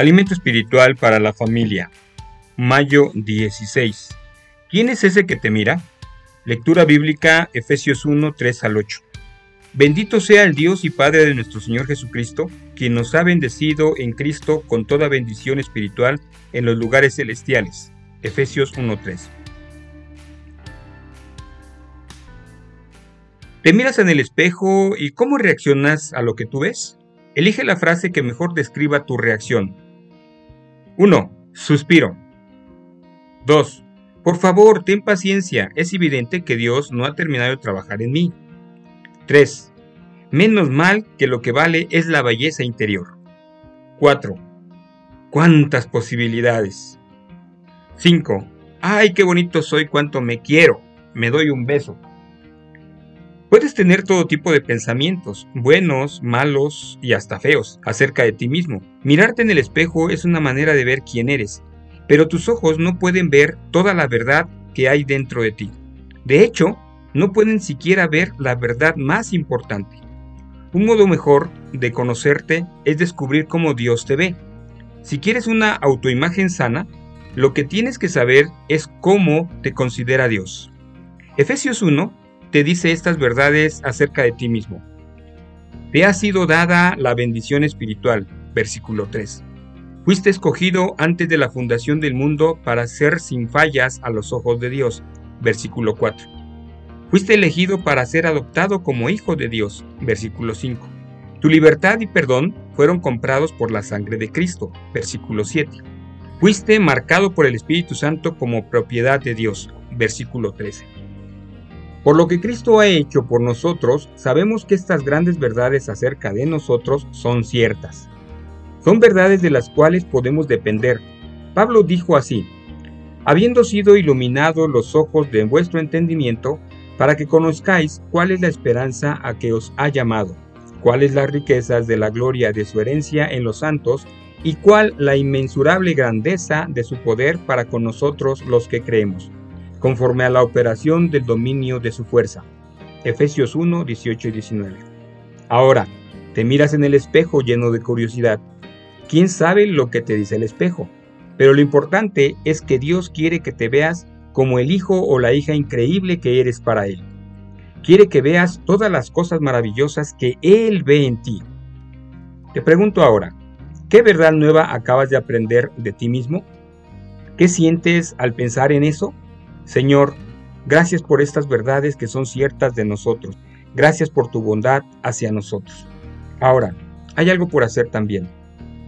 Alimento espiritual para la familia. Mayo 16. ¿Quién es ese que te mira? Lectura bíblica Efesios 1, 3 al 8. Bendito sea el Dios y Padre de nuestro Señor Jesucristo, quien nos ha bendecido en Cristo con toda bendición espiritual en los lugares celestiales. Efesios 1.3. ¿Te miras en el espejo y cómo reaccionas a lo que tú ves? Elige la frase que mejor describa tu reacción. 1. Suspiro. 2. Por favor, ten paciencia. Es evidente que Dios no ha terminado de trabajar en mí. 3. Menos mal que lo que vale es la belleza interior. 4. ¡Cuántas posibilidades! 5. ¡Ay, qué bonito soy! ¡Cuánto me quiero! Me doy un beso. Puedes tener todo tipo de pensamientos, buenos, malos y hasta feos, acerca de ti mismo. Mirarte en el espejo es una manera de ver quién eres, pero tus ojos no pueden ver toda la verdad que hay dentro de ti. De hecho, no pueden siquiera ver la verdad más importante. Un modo mejor de conocerte es descubrir cómo Dios te ve. Si quieres una autoimagen sana, lo que tienes que saber es cómo te considera Dios. Efesios 1 te dice estas verdades acerca de ti mismo. Te ha sido dada la bendición espiritual, versículo 3. Fuiste escogido antes de la fundación del mundo para ser sin fallas a los ojos de Dios, versículo 4. Fuiste elegido para ser adoptado como hijo de Dios, versículo 5. Tu libertad y perdón fueron comprados por la sangre de Cristo, versículo 7. Fuiste marcado por el Espíritu Santo como propiedad de Dios, versículo 13. Por lo que Cristo ha hecho por nosotros, sabemos que estas grandes verdades acerca de nosotros son ciertas. Son verdades de las cuales podemos depender. Pablo dijo así, habiendo sido iluminados los ojos de vuestro entendimiento, para que conozcáis cuál es la esperanza a que os ha llamado, cuáles las riquezas de la gloria de su herencia en los santos, y cuál la inmensurable grandeza de su poder para con nosotros los que creemos conforme a la operación del dominio de su fuerza. Efesios 1, 18 y 19. Ahora, te miras en el espejo lleno de curiosidad. ¿Quién sabe lo que te dice el espejo? Pero lo importante es que Dios quiere que te veas como el hijo o la hija increíble que eres para Él. Quiere que veas todas las cosas maravillosas que Él ve en ti. Te pregunto ahora, ¿qué verdad nueva acabas de aprender de ti mismo? ¿Qué sientes al pensar en eso? Señor, gracias por estas verdades que son ciertas de nosotros. Gracias por tu bondad hacia nosotros. Ahora, hay algo por hacer también.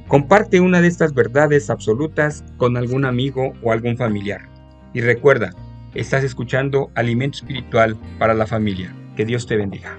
Comparte una de estas verdades absolutas con algún amigo o algún familiar. Y recuerda, estás escuchando Alimento Espiritual para la Familia. Que Dios te bendiga.